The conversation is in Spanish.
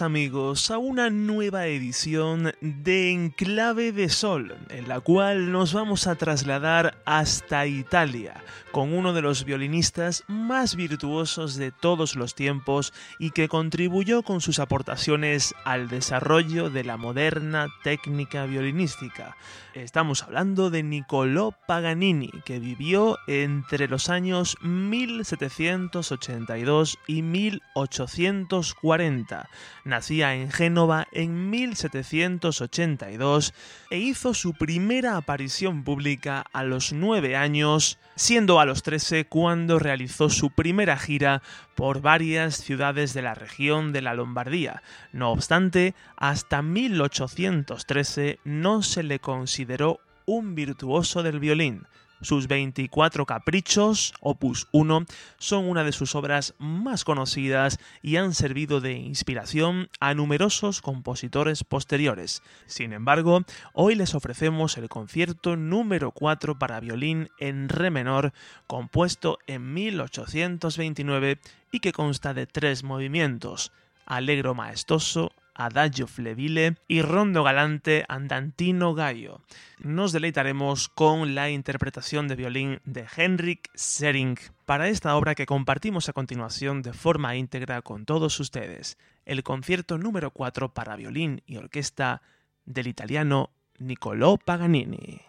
Amigos a una nueva edición de Enclave de Sol, en la cual nos vamos a trasladar hasta Italia con uno de los violinistas más virtuosos de todos los tiempos y que contribuyó con sus aportaciones al desarrollo de la moderna técnica violinística. Estamos hablando de Niccolò Paganini, que vivió entre los años 1782 y 1840. Nacía en Génova en 1782 e hizo su primera aparición pública a los 9 años, siendo a los 13 cuando realizó su primera gira por varias ciudades de la región de la Lombardía. No obstante, hasta 1813 no se le consideró un virtuoso del violín. Sus 24 caprichos, opus 1, son una de sus obras más conocidas y han servido de inspiración a numerosos compositores posteriores. Sin embargo, hoy les ofrecemos el concierto número 4 para violín en re menor, compuesto en 1829 y que consta de tres movimientos: Allegro maestoso, Adagio flebile y Rondo galante andantino gallo. Nos deleitaremos con la interpretación de violín de Henrik Sering para esta obra que compartimos a continuación de forma íntegra con todos ustedes, el concierto número 4 para violín y orquesta del italiano Niccolò Paganini.